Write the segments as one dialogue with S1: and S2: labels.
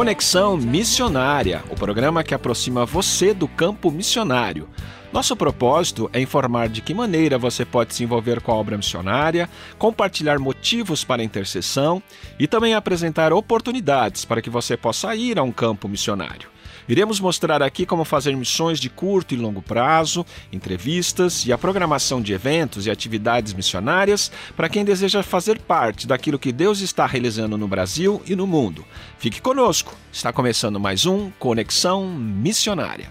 S1: Conexão Missionária o programa que aproxima você do campo missionário. Nosso propósito é informar de que maneira você pode se envolver com a obra missionária, compartilhar motivos para a intercessão e também apresentar oportunidades para que você possa ir a um campo missionário. Iremos mostrar aqui como fazer missões de curto e longo prazo, entrevistas e a programação de eventos e atividades missionárias para quem deseja fazer parte daquilo que Deus está realizando no Brasil e no mundo. Fique conosco, está começando mais um Conexão Missionária.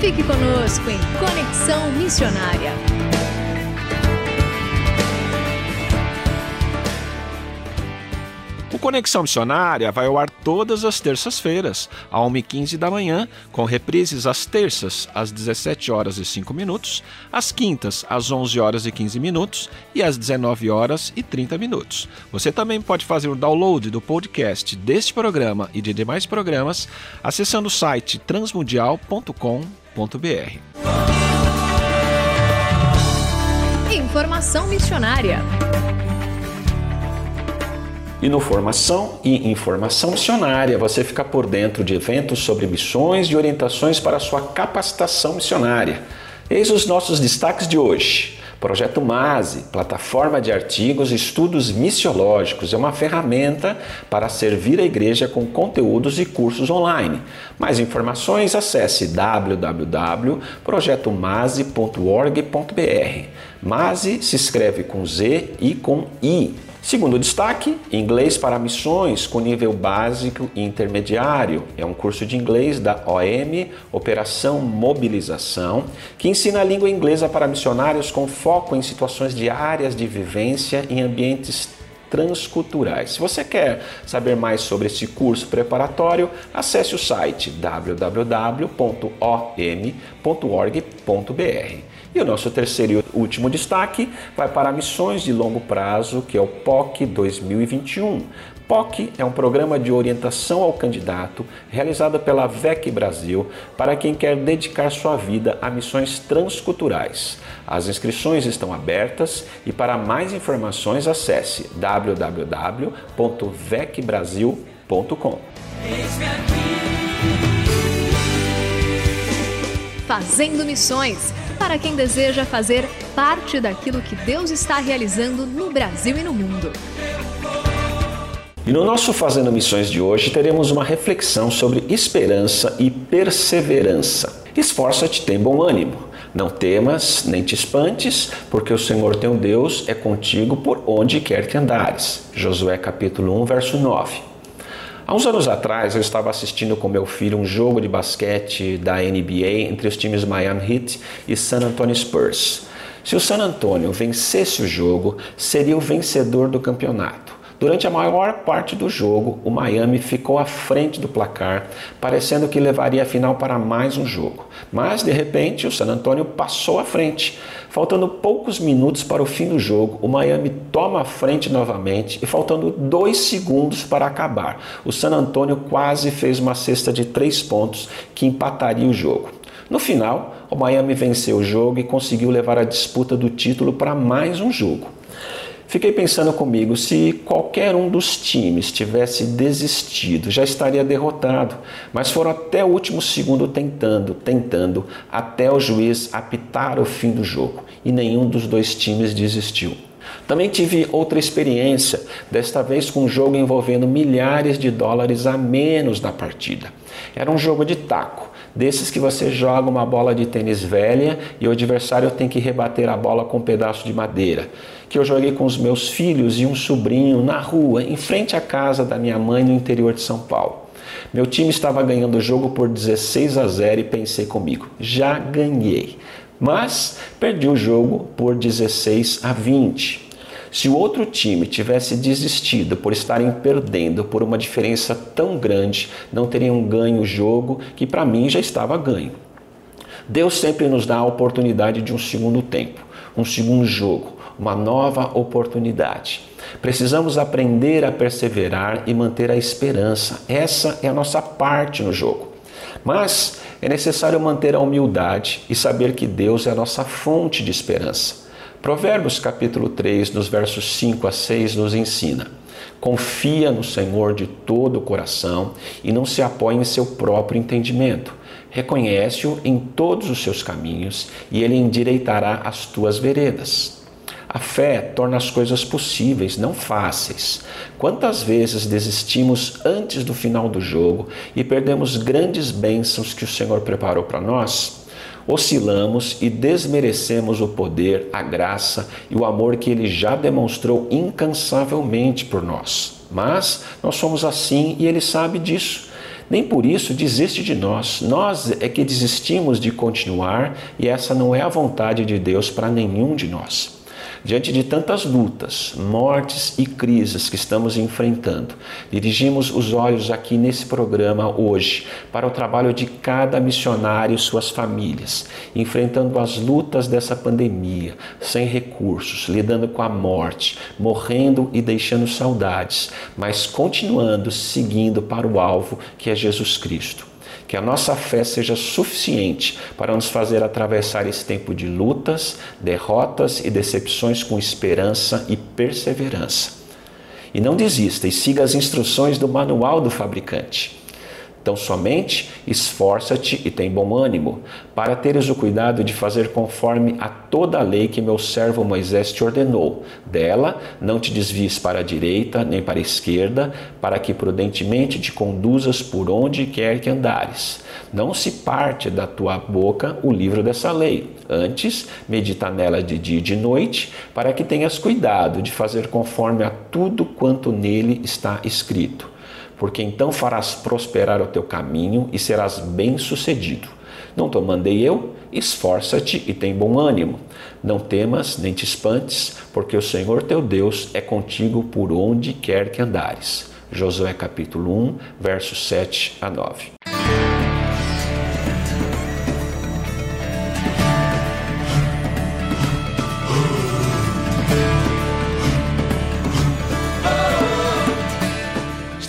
S2: Fique conosco em Conexão Missionária.
S1: O Conexão Missionária vai ao ar todas as terças-feiras, às 1h15 da manhã, com reprises às terças, às 17 horas e 5 minutos, às quintas, às 11 horas e 15 minutos e às 19 horas e 30 minutos. Você também pode fazer o download do podcast deste programa e de demais programas acessando o site transmundial.com.br.
S2: Informação missionária.
S1: E no Formação e Informação Missionária você fica por dentro de eventos sobre missões e orientações para sua capacitação missionária. Eis os nossos destaques de hoje. Projeto MASE, plataforma de artigos e estudos missiológicos, é uma ferramenta para servir a igreja com conteúdos e cursos online. Mais informações, acesse www.projetomase.org.br. MASE se escreve com Z e com I. Segundo destaque, inglês para missões com nível básico e intermediário. É um curso de inglês da OM, Operação Mobilização, que ensina a língua inglesa para missionários com foco em situações diárias de vivência em ambientes transculturais. Se você quer saber mais sobre esse curso preparatório, acesse o site www.om.org.br. E o nosso terceiro e último destaque vai para missões de longo prazo, que é o POC 2021. POC é um programa de orientação ao candidato realizado pela VEC Brasil para quem quer dedicar sua vida a missões transculturais. As inscrições estão abertas e para mais informações acesse www.vecbrasil.com.
S2: Fazendo Missões para quem deseja fazer parte daquilo que Deus está realizando no Brasil e no mundo.
S1: E no nosso Fazendo Missões de hoje teremos uma reflexão sobre esperança e perseverança. Esforça-te, tem bom ânimo. Não temas, nem te espantes, porque o Senhor teu Deus é contigo por onde quer que andares. Josué capítulo 1, verso 9. Há uns anos atrás, eu estava assistindo com meu filho um jogo de basquete da NBA entre os times Miami Heat e San Antonio Spurs. Se o San Antonio vencesse o jogo, seria o vencedor do campeonato. Durante a maior parte do jogo, o Miami ficou à frente do placar, parecendo que levaria a final para mais um jogo. Mas, de repente, o San Antonio passou à frente. Faltando poucos minutos para o fim do jogo, o Miami toma a frente novamente e faltando dois segundos para acabar, o San Antonio quase fez uma cesta de três pontos que empataria o jogo. No final, o Miami venceu o jogo e conseguiu levar a disputa do título para mais um jogo. Fiquei pensando comigo, se qualquer um dos times tivesse desistido, já estaria derrotado. Mas foram até o último segundo tentando, tentando, até o juiz apitar o fim do jogo. E nenhum dos dois times desistiu. Também tive outra experiência, desta vez com um jogo envolvendo milhares de dólares a menos na partida. Era um jogo de taco, desses que você joga uma bola de tênis velha e o adversário tem que rebater a bola com um pedaço de madeira que eu joguei com os meus filhos e um sobrinho na rua, em frente à casa da minha mãe no interior de São Paulo. Meu time estava ganhando o jogo por 16 a 0 e pensei comigo, já ganhei. Mas perdi o jogo por 16 a 20. Se o outro time tivesse desistido por estarem perdendo por uma diferença tão grande, não teriam ganho o jogo que para mim já estava ganho. Deus sempre nos dá a oportunidade de um segundo tempo. um segundo jogo, uma nova oportunidade. Precisamos aprender a perseverar e manter a esperança. Essa é a nossa parte no jogo. Mas é necessário manter a humildade e saber que Deus é a nossa fonte de esperança. Provérbios capítulo 3, nos versos 5 a 6 nos ensina: Confia no Senhor de todo o coração e não se apoie em seu próprio entendimento. Reconhece-o em todos os seus caminhos e ele endireitará as tuas veredas. A fé torna as coisas possíveis, não fáceis. Quantas vezes desistimos antes do final do jogo e perdemos grandes bênçãos que o Senhor preparou para nós? Oscilamos e desmerecemos o poder, a graça e o amor que Ele já demonstrou incansavelmente por nós. Mas nós somos assim e Ele sabe disso. Nem por isso desiste de nós. Nós é que desistimos de continuar e essa não é a vontade de Deus para nenhum de nós. Diante de tantas lutas, mortes e crises que estamos enfrentando, dirigimos os olhos aqui nesse programa hoje para o trabalho de cada missionário e suas famílias, enfrentando as lutas dessa pandemia, sem recursos, lidando com a morte, morrendo e deixando saudades, mas continuando seguindo para o alvo que é Jesus Cristo que a nossa fé seja suficiente para nos fazer atravessar esse tempo de lutas, derrotas e decepções com esperança e perseverança. E não desista e siga as instruções do manual do fabricante. Então, somente esforça-te e tem bom ânimo, para teres o cuidado de fazer conforme a toda a lei que meu servo Moisés te ordenou. Dela não te desvies para a direita nem para a esquerda, para que prudentemente te conduzas por onde quer que andares. Não se parte da tua boca o livro dessa lei. Antes, medita nela de dia e de noite, para que tenhas cuidado de fazer conforme a tudo quanto nele está escrito porque então farás prosperar o teu caminho e serás bem-sucedido. Não te mandei eu? Esforça-te e tem bom ânimo. Não temas nem te espantes, porque o Senhor teu Deus é contigo por onde quer que andares. Josué capítulo 1, versos 7 a 9.